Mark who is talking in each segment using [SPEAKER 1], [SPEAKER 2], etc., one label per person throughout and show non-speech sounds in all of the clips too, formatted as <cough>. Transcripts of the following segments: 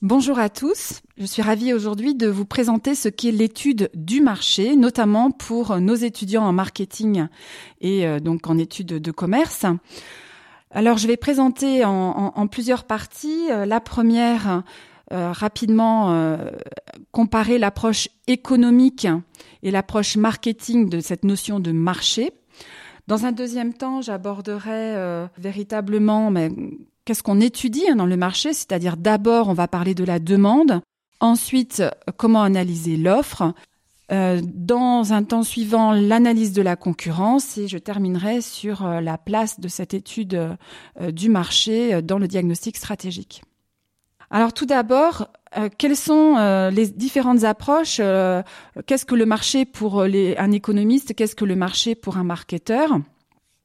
[SPEAKER 1] Bonjour à tous, je suis ravie aujourd'hui de vous présenter ce qu'est l'étude du marché, notamment pour nos étudiants en marketing et euh, donc en études de commerce. Alors je vais présenter en, plusieurs parties. Euh, la première, euh, rapidement, comparer l'approche économique et l'approche marketing de cette notion de marché. Dans un deuxième temps, j'aborderai véritablement mais, qu'est-ce qu'on étudie hein, dans le marché, c'est-à-dire d'abord on va parler de la demande, ensuite comment analyser l'offre, euh, dans un temps suivant l'analyse de la concurrence et je terminerai sur euh, la place de cette étude euh, du marché dans le diagnostic stratégique. Alors tout d'abord, quelles sont les différentes approches Qu'est-ce que le marché pour un économiste Qu'est-ce que le marché pour un marketeur?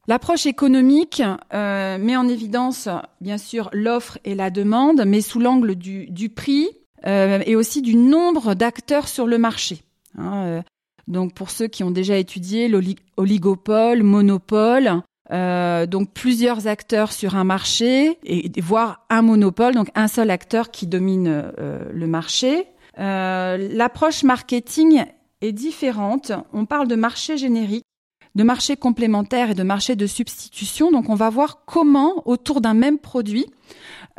[SPEAKER 1] L'approche économique euh, met en évidence, bien sûr, l'offre et la demande, mais sous l'angle du, prix euh, et aussi du nombre d'acteurs sur le marché. Hein, euh. donc, pour ceux qui ont déjà étudié l'oligopole, monopole, donc plusieurs acteurs sur un marché et, voire un monopole, donc un seul acteur qui domine le marché. L'approche marketing est différente. On parle de marché générique de marché complémentaire et de marché de substitution. Donc on va voir comment autour d'un même produit,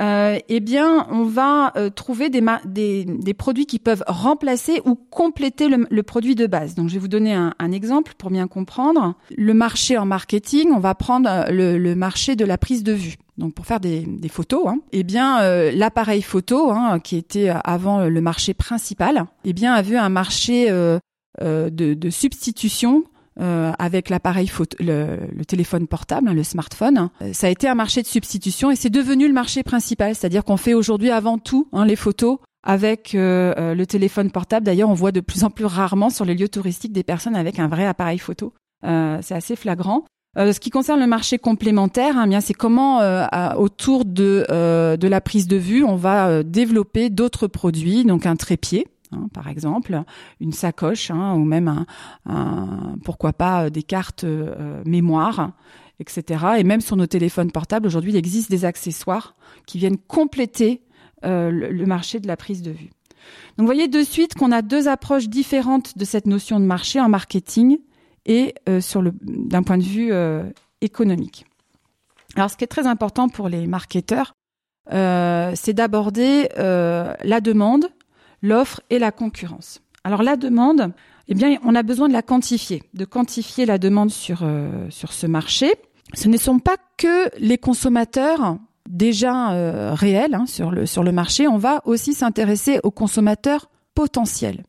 [SPEAKER 1] euh, eh bien on va euh, trouver des, produits qui peuvent remplacer ou compléter le, produit de base. Donc je vais vous donner un, exemple pour bien comprendre. Le marché en marketing, on va prendre euh, le, marché de la prise de vue. Donc pour faire des, photos, hein, eh bien l'appareil photo, hein, qui était avant le marché principal, eh bien a vu un marché de, substitution euh, avec l'appareil photo, le, le, téléphone portable, hein, le smartphone. Euh, ça a été un marché de substitution et c'est devenu le marché principal. C'est-à-dire qu'on fait aujourd'hui avant tout hein, les photos avec euh, le téléphone portable. D'ailleurs, on voit de plus en plus rarement sur les lieux touristiques des personnes avec un vrai appareil photo. c'est assez flagrant. ce qui concerne le marché complémentaire, hein, bien c'est comment autour de de la prise de vue, on va développer d'autres produits, donc un trépied, Hein, par exemple, une sacoche hein, ou même un, pourquoi pas euh, des cartes euh, mémoire, etc. Et même sur nos téléphones portables, aujourd'hui, il existe des accessoires qui viennent compléter euh, le, marché de la prise de vue. Donc, vous voyez de suite qu'on a deux approches différentes de cette notion de marché en marketing et d'un point de vue économique. Alors, ce qui est très important pour les marketeurs, c'est d'aborder la demande, l'offre et la concurrence. Alors la demande, eh bien, on a besoin de la quantifier, de quantifier la demande sur, euh, ce marché. Ce ne sont pas que les consommateurs déjà euh, réels hein, sur, le, sur le marché, on va aussi s'intéresser aux consommateurs potentiels.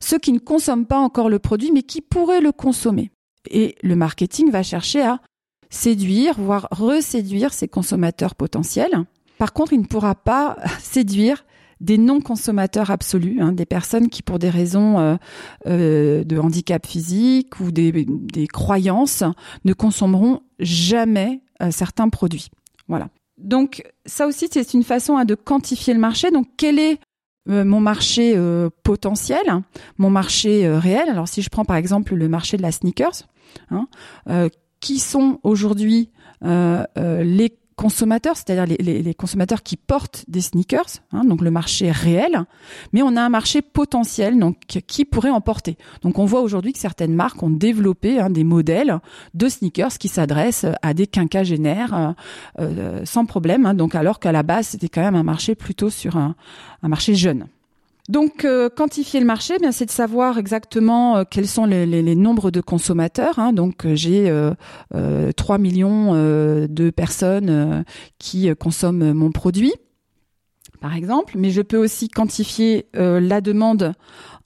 [SPEAKER 1] Ceux qui ne consomment pas encore le produit, mais qui pourraient le consommer. Et le marketing va chercher à séduire, voire reséduire ces consommateurs potentiels. Par contre, il ne pourra pas <laughs> séduire des non-consommateurs absolus, hein, des personnes qui, pour des raisons euh, euh, de handicap physique ou des, croyances, ne consommeront jamais euh, certains produits. Voilà. Donc ça aussi, c'est une façon hein, de quantifier le marché. Donc quel est mon marché potentiel, mon marché réel? Alors si je prends par exemple le marché de la sneakers, hein, qui sont aujourd'hui les consommateurs, c'est-à-dire les, consommateurs qui portent des sneakers, hein, donc le marché réel, mais on a un marché potentiel, donc qui pourrait en porter. Donc on voit aujourd'hui que certaines marques ont développé hein, des modèles de sneakers qui s'adressent à des quinquagénaires euh, euh, sans problème, hein, donc alors qu'à la base c'était quand même un marché plutôt sur un marché jeune. Donc, euh, quantifier le marché, eh c'est de savoir exactement euh, quels sont les, les, les, nombres de consommateurs. Hein. Donc, euh, j'ai 3 millions de personnes qui consomment mon produit, par exemple. Mais je peux aussi quantifier la demande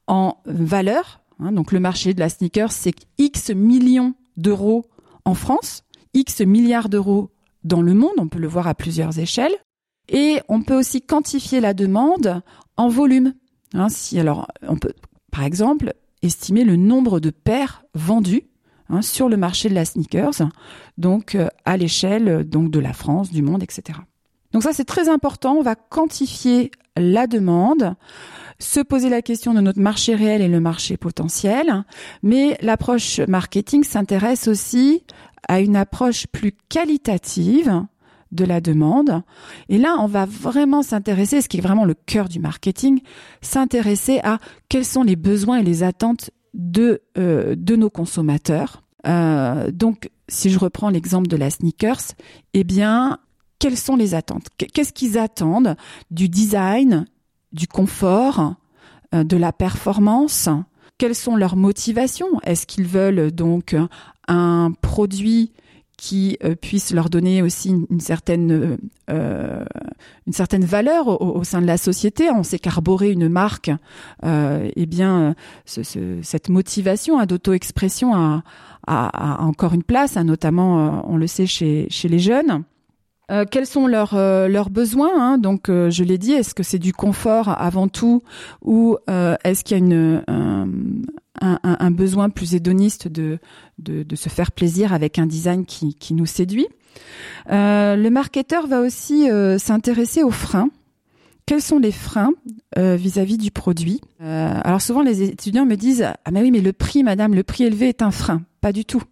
[SPEAKER 1] en valeur. Hein. Donc, le marché de la sneaker, c'est X millions d'euros en France, X milliards d'euros dans le monde. On peut le voir à plusieurs échelles. Et on peut aussi quantifier la demande en volume. Hein, alors on peut, par exemple, estimer le nombre de paires vendues hein, sur le marché de la sneakers, donc euh, à l'échelle donc de la France, du monde, etc. Donc ça c'est très important. On va quantifier la demande, se poser la question de notre marché réel et le marché potentiel, mais l'approche marketing s'intéresse aussi à une approche plus qualitative de la demande. Et là, on va vraiment s'intéresser, ce qui est vraiment le cœur du marketing, s'intéresser à quels sont les besoins et les attentes de, euh, de nos consommateurs. Euh, donc, si je reprends l'exemple de la sneakers, eh bien, quelles sont les attentes? Qu'est-ce qu'ils attendent du design, du confort, euh, de la performance? Quelles sont leurs motivations? Est-ce qu'ils veulent donc un produit qui euh, puisse leur donner aussi une, certaine euh, une certaine valeur au, sein de la société. On sait qu'arborer une marque, euh, eh bien, cette motivation d'auto-expression a, a, encore une place, hein, notamment, on le sait chez chez les jeunes. quels sont leurs leurs besoins hein? Donc, je l'ai dit, est-ce que c'est du confort avant tout, ou est-ce qu'il y a une un, besoin plus hédoniste de, se faire plaisir avec un design qui, qui nous séduit. Euh, le marketeur va aussi euh, s'intéresser aux freins. Quels sont les freins euh, vis-à-vis du produit? Alors souvent les étudiants me disent ah mais oui mais le prix madame le prix élevé est un frein. Pas du tout.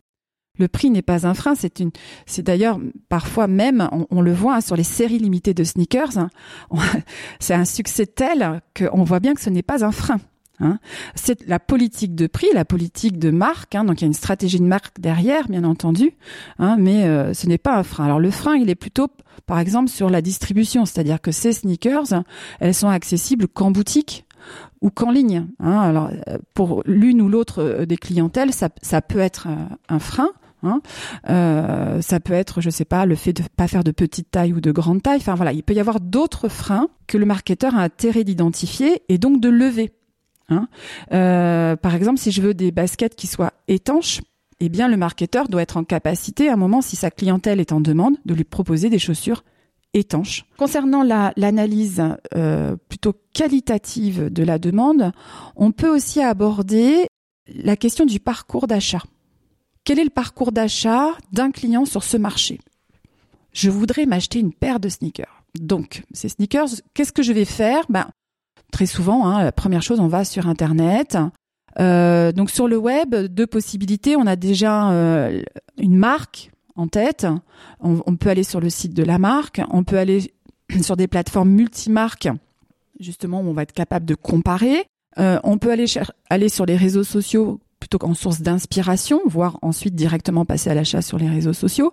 [SPEAKER 1] Le prix n'est pas un frein, c'est une, c'est d'ailleurs parfois même, on, le voit hein, sur les séries limitées de sneakers, hein, <laughs> c'est un succès tel qu'on voit bien que ce n'est pas un frein. Hein. C'est la politique de prix, la politique de marque. Hein. donc il y a une stratégie de marque derrière, bien entendu, hein, mais euh, ce n'est pas un frein. Alors le frein, il est plutôt, par exemple, sur la distribution, c'est-à-dire que ces sneakers, elles sont accessibles qu'en boutique ou qu'en ligne. Alors euh, pour l'une ou l'autre euh, des clientèles, ça, peut être un frein. ça peut être, je sais pas, le fait de pas faire de petite taille ou de grande taille. Enfin voilà, il peut y avoir d'autres freins que le marketeur a intérêt d'identifier et donc de lever. Hein. Euh, par exemple, si je veux des baskets qui soient étanches, eh bien, le marketeur doit être en capacité, à un moment, si sa clientèle est en demande, de lui proposer des chaussures étanches. Concernant l'analyse euh, plutôt qualitative de la demande, on peut aussi aborder la question du parcours d'achat. Quel est le parcours d'achat d'un client sur ce marché? Je voudrais m'acheter une paire de sneakers. Donc, ces sneakers, qu'est-ce que je vais faire? Ben, très souvent, hein, la première chose, on va sur Internet. Euh, donc sur le web, deux possibilités. On a déjà euh, une marque en tête. On, peut aller sur le site de la marque. On peut aller <clears throat> sur des plateformes multimarques, justement, où on va être capable de comparer. Euh, on peut aller, aller sur les réseaux sociaux plutôt qu'en source d'inspiration, voire ensuite directement passer à l'achat sur les réseaux sociaux.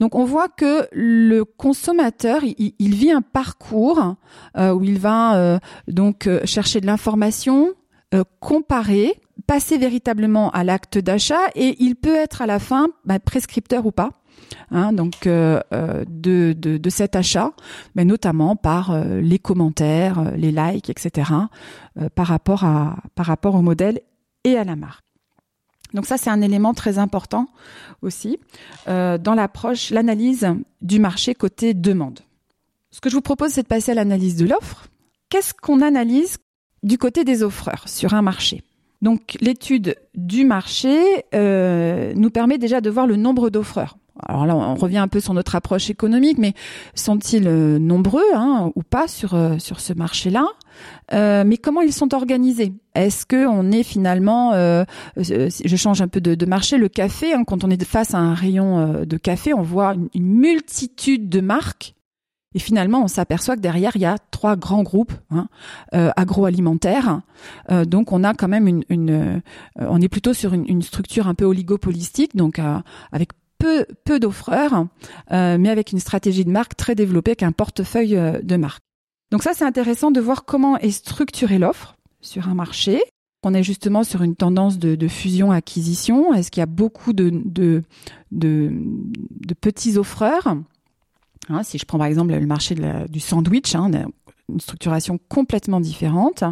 [SPEAKER 1] Donc on voit que le consommateur, il, vit un parcours euh, où il va euh, donc euh, chercher de l'information, comparer, passer véritablement à l'acte d'achat et il peut être à la fin bah, prescripteur ou pas. Hein, donc de, de, de, cet achat, mais notamment par les commentaires, les likes, etc. par rapport à par rapport au modèle et à la marque. Donc ça, c'est un élément très important aussi euh, dans l'approche, l'analyse du marché côté demande. Ce que je vous propose, c'est de passer à l'analyse de l'offre. Qu'est-ce qu'on analyse du côté des offreurs sur un marché? Donc l'étude du marché euh, nous permet déjà de voir le nombre d'offreurs alors là, on revient un peu sur notre approche économique, mais sont-ils euh, nombreux hein, ou pas sur euh, sur ce marché-là? Euh, Mais comment ils sont organisés? Est-ce que on est finalement, je change un peu de, marché, le café. Hein, quand on est face à un rayon de café, on voit une, multitude de marques. Et finalement, on s'aperçoit que derrière, il y a trois grands groupes hein, agroalimentaires. donc, on a quand même une, on est plutôt sur une, une structure un peu oligopolistique, donc avec peu, d'offreurs, euh, mais avec une stratégie de marque très développée, avec un portefeuille euh, de marque. Donc ça, c'est intéressant de voir comment est structurée l'offre sur un marché. On est justement sur une tendance de, fusion-acquisition. Est-ce qu'il y a beaucoup de, petits offreurs? Hein, Si je prends par exemple le marché du sandwich, hein, une structuration complètement différente.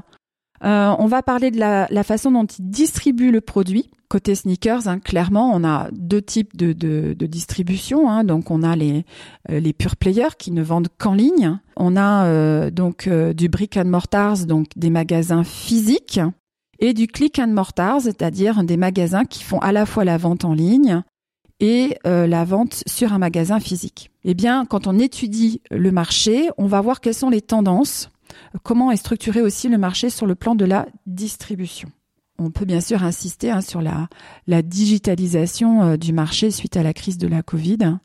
[SPEAKER 1] Euh, on va parler de la, la, façon dont ils distribuent le produit. Côté sneakers, hein, clairement, on a deux types de, de, de distribution. Hein. Donc, on a les, euh, les pure players qui ne vendent qu'en ligne. On a euh, donc du brick and mortars, donc des magasins physiques. et du click and mortar, c'est-à-dire des magasins qui font à la fois la vente en ligne et euh, la vente sur un magasin physique. Eh bien, quand on étudie le marché, on va voir quelles sont les tendances, comment est structuré aussi le marché sur le plan de la distribution. On peut bien sûr insister hein, sur la, digitalisation euh, du marché suite à la crise de la Covid.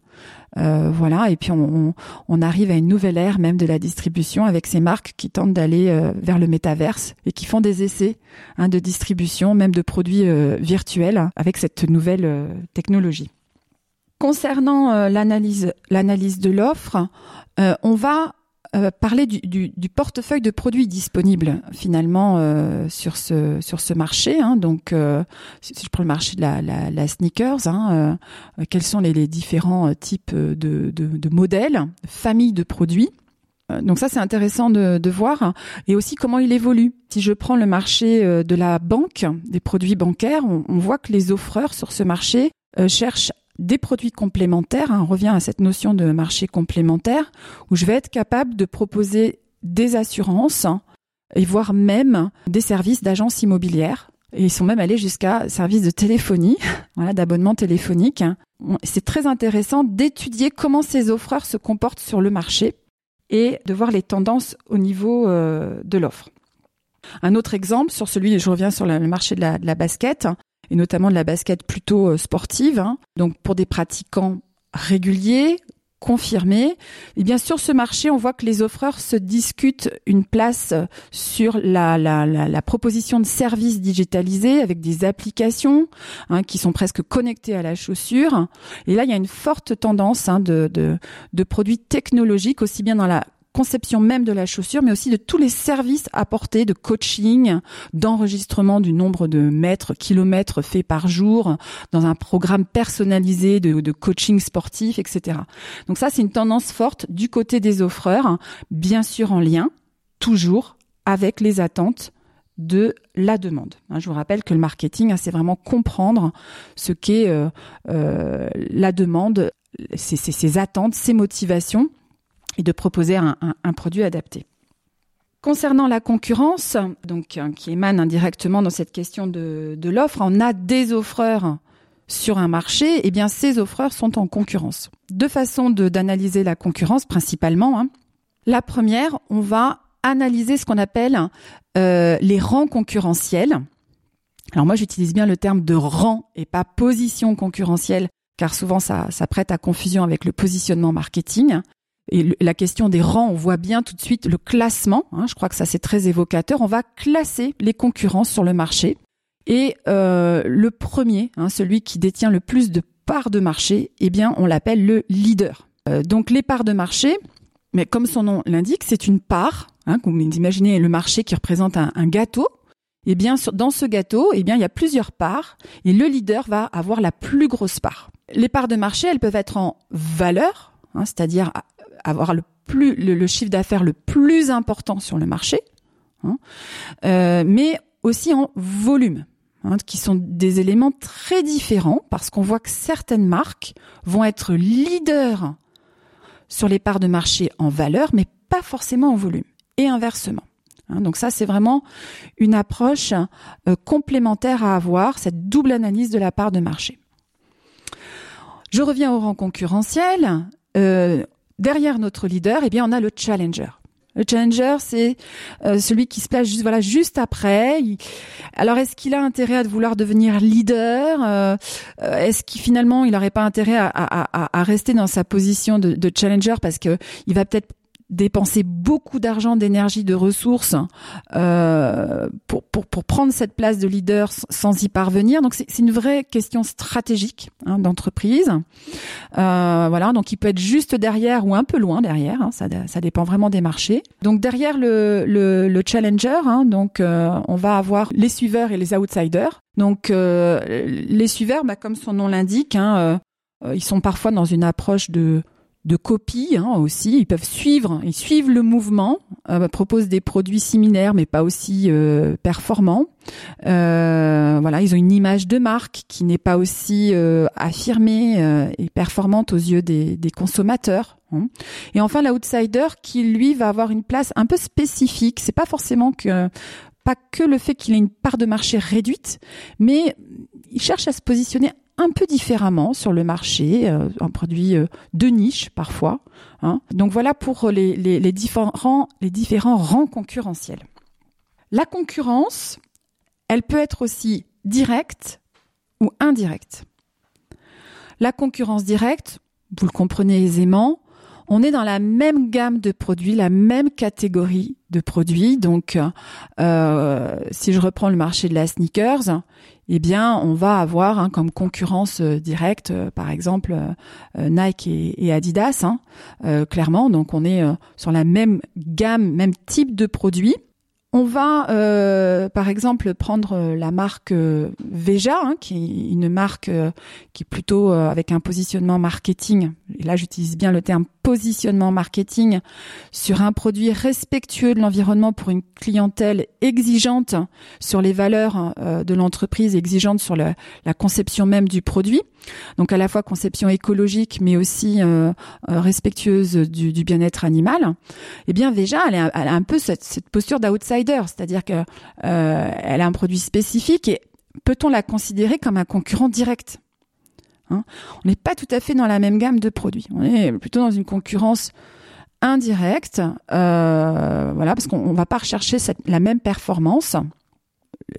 [SPEAKER 1] Euh, voilà, et puis on, arrive à une nouvelle ère même de la distribution avec ces marques qui tentent d'aller euh, vers le métaverse et qui font des essais hein, de distribution, même de produits virtuels avec cette nouvelle technologie. Concernant l'analyse de l'offre, on va euh, parler du, du, du, portefeuille de produits disponibles finalement euh, sur ce sur ce marché. Hein. donc, euh, si je prends le marché de la, la, la sneakers, hein, quels sont les, les différents types de, de, de, modèles, familles de produits. Donc ça, c'est intéressant de, de, voir et aussi comment il évolue. Si je prends le marché de la banque, des produits bancaires, on, on voit que les offreurs sur ce marché cherchent des produits complémentaires. Hein, on revient à cette notion de marché complémentaire où je vais être capable de proposer des assurances et voire même des services d'agence immobilière. Ils sont même allés jusqu'à services de téléphonie, <laughs> voilà, d'abonnement téléphonique. C'est très intéressant d'étudier comment ces offreurs se comportent sur le marché et de voir les tendances au niveau euh, de l'offre. Un autre exemple sur celui, je reviens sur le marché de la basket et notamment de la basket plutôt euh, sportive. Hein. Donc pour des pratiquants réguliers, confirmés. Et bien sur ce marché, on voit que les offreurs se discutent une place sur la, la, la, proposition de services digitalisés avec des applications hein, qui sont presque connectées à la chaussure. Et là, il y a une forte tendance hein, de, de, de produits technologiques, aussi bien dans la conception même de la chaussure, mais aussi de tous les services apportés de coaching, d'enregistrement du nombre de mètres, kilomètres faits par jour, dans un programme personnalisé de, coaching sportif, etc. Donc ça, c'est une tendance forte du côté des offreurs, bien sûr en lien, toujours, avec les attentes de la demande. Hein, je vous rappelle que le marketing, hein, c'est vraiment comprendre ce qu'est euh, euh, la demande, ses attentes, ses motivations et de proposer un, produit adapté. Concernant la concurrence, donc euh, qui émane indirectement dans cette question de, l'offre, on a des offreurs sur un marché, et eh bien ces offreurs sont en concurrence. Deux façons d'analyser la concurrence principalement. Hein. La première, on va analyser ce qu'on appelle euh, les rangs concurrentiels. Alors moi j'utilise bien le terme de rang et pas position concurrentielle, car souvent ça, ça prête à confusion avec le positionnement marketing. Et la question des rangs, on voit bien tout de suite le classement. Hein, je crois que ça c'est très évocateur. On va classer les concurrents sur le marché. Et euh, le premier, hein, celui qui détient le plus de parts de marché, eh bien, on l'appelle le leader. Euh, donc les parts de marché, mais comme son nom l'indique, c'est une part. Hein, vous imaginez le marché qui représente un, gâteau. Eh bien, dans ce gâteau, eh bien, il y a plusieurs parts et le leader va avoir la plus grosse part. Les parts de marché, elles peuvent être en valeur, hein, c'est-à-dire avoir le plus le, chiffre d'affaires le plus important sur le marché, hein, euh, mais aussi en volume, hein, qui sont des éléments très différents parce qu'on voit que certaines marques vont être leaders sur les parts de marché en valeur, mais pas forcément en volume, et inversement. Donc ça, c'est vraiment une approche euh, complémentaire à avoir, cette double analyse de la part de marché. Je reviens au rang concurrentiel. Euh, derrière notre leader, eh bien, on a le challenger. Le challenger, c'est euh, celui qui se place juste voilà juste après. Alors, est-ce qu'il a intérêt à vouloir devenir leader euh, euh, Est-ce qu'il finalement, il n'aurait pas intérêt à, à, à, rester dans sa position de, de challenger parce que il va peut-être dépenser beaucoup d'argent, d'énergie, de ressources euh, pour, pour, pour, prendre cette place de leader sans y parvenir. Donc c'est une vraie question stratégique hein, d'entreprise. Euh, voilà, donc il peut être juste derrière ou un peu loin derrière. Hein, ça, ça dépend vraiment des marchés. Donc derrière le, le, le challenger, hein, donc euh, on va avoir les suiveurs et les outsiders. Donc euh, les suiveurs, bah, comme son nom l'indique, hein, euh, ils sont parfois dans une approche de de copie hein, aussi. Ils peuvent suivre, ils suivent le mouvement, euh, proposent des produits similaires mais pas aussi euh, performants. Euh, voilà, ils ont une image de marque qui n'est pas aussi euh, affirmée euh, et performante aux yeux des, des consommateurs. Hein. Et enfin, l'outsider qui lui va avoir une place un peu spécifique. C'est pas forcément que pas que le fait qu'il ait une part de marché réduite, mais il cherche à se positionner un peu différemment sur le marché, euh, un produit euh, de niche parfois. Hein. Donc voilà pour les, différents rangs concurrentiels. La concurrence, elle peut être aussi directe ou indirecte. La concurrence directe, vous le comprenez aisément, on est dans la même gamme de produits, la même catégorie de produits. Donc, euh, si je reprends le marché de la sneakers, eh bien, on va avoir hein, comme concurrence euh, directe, euh, par exemple, Nike et, Adidas, hein, clairement. Donc, on est sur la même gamme, même type de produits. On va, par exemple, prendre la marque Veja, hein, qui est une marque qui est plutôt avec un positionnement marketing. Et là, j'utilise bien le terme positionnement marketing sur un produit respectueux de l'environnement pour une clientèle exigeante sur les valeurs de l'entreprise, exigeante sur la conception même du produit. Donc à la fois conception écologique, mais aussi respectueuse du, bien-être animal. Eh bien, Veja, elle, a un peu cette, posture d'outsider c'est-à-dire que euh, elle a un produit spécifique et peut-on la considérer comme un concurrent direct? Hein On n'est pas tout à fait dans la même gamme de produits. On est plutôt dans une concurrence indirecte, euh, voilà, parce qu'on ne va pas rechercher la même performance.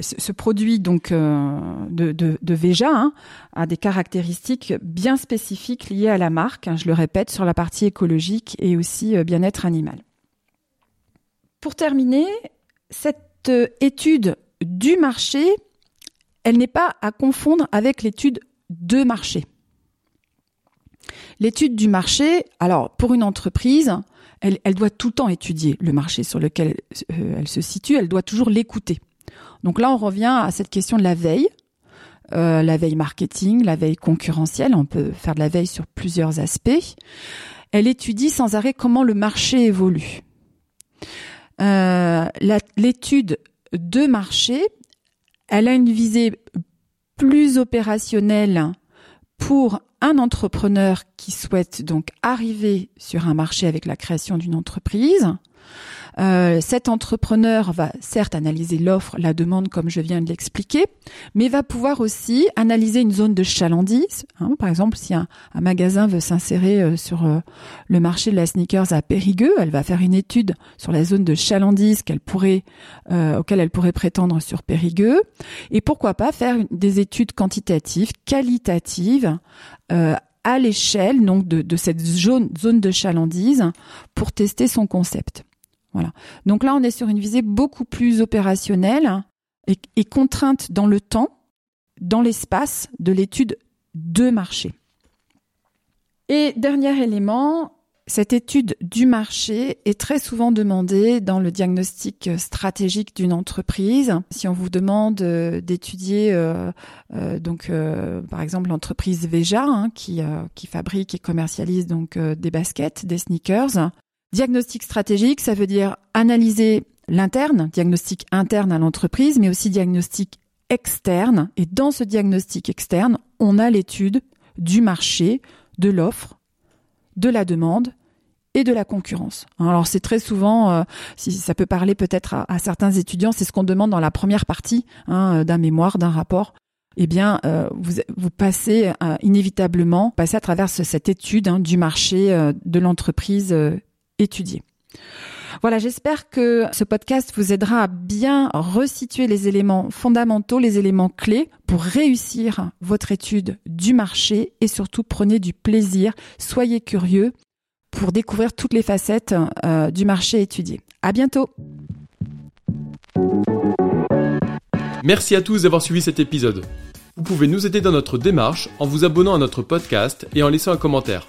[SPEAKER 1] Ce, produit donc euh, de, de, Veja hein, a des caractéristiques bien spécifiques liées à la marque. Hein, je le répète sur la partie écologique et aussi bien-être animal. Pour terminer, cette euh, étude du marché, elle n'est pas à confondre avec l'étude de marché. L'étude du marché, alors pour une entreprise, elle, doit tout le temps étudier le marché sur lequel euh, elle se situe, elle doit toujours l'écouter. Donc là, on revient à cette question de la veille, euh, la veille marketing, la veille concurrentielle, on peut faire de la veille sur plusieurs aspects. Elle étudie sans arrêt comment le marché évolue. Euh, l'étude de marché, elle a une visée plus opérationnelle pour un entrepreneur qui souhaite donc arriver sur un marché avec la création d'une entreprise. Euh, cet entrepreneur va certes analyser l'offre, la demande comme je viens de l'expliquer, mais va pouvoir aussi analyser une zone de chalandise. Hein. par exemple, si un, magasin veut s'insérer euh, sur euh, le marché de la sneakers à Périgueux, elle va faire une étude sur la zone de chalandise qu'elle pourrait, auquel elle pourrait prétendre sur Périgueux, et pourquoi pas faire des études quantitatives, qualitatives à l'échelle donc de, de cette zone, zone de chalandise pour tester son concept. Voilà. Donc là, on est sur une visée beaucoup plus opérationnelle et, contrainte dans le temps, dans l'espace de l'étude de marché. Et dernier élément, cette étude du marché est très souvent demandée dans le diagnostic stratégique d'une entreprise. Si on vous demande euh, d'étudier, euh, euh, donc par exemple l'entreprise Veja hein, qui, qui fabrique et commercialise donc des baskets, des sneakers, Diagnostic stratégique, ça veut dire analyser l'interne, diagnostic interne à l'entreprise, mais aussi diagnostic externe. Et dans ce diagnostic externe, on a l'étude du marché, de l'offre, de la demande et de la concurrence. Alors c'est très souvent, euh, si ça peut parler peut-être à, certains étudiants, c'est ce qu'on demande dans la première partie hein, d'un mémoire, d'un rapport. Eh bien, euh, vous, passez euh, inévitablement, passez à travers cette étude hein, du marché de l'entreprise étudier. Voilà, j'espère que ce podcast vous aidera à bien resituer les éléments fondamentaux, les éléments clés pour réussir votre étude du marché et surtout prenez du plaisir, soyez curieux pour découvrir toutes les facettes euh, du marché étudié. À bientôt.
[SPEAKER 2] Merci à tous d'avoir suivi cet épisode. Vous pouvez nous aider dans notre démarche en vous abonnant à notre podcast et en laissant un commentaire.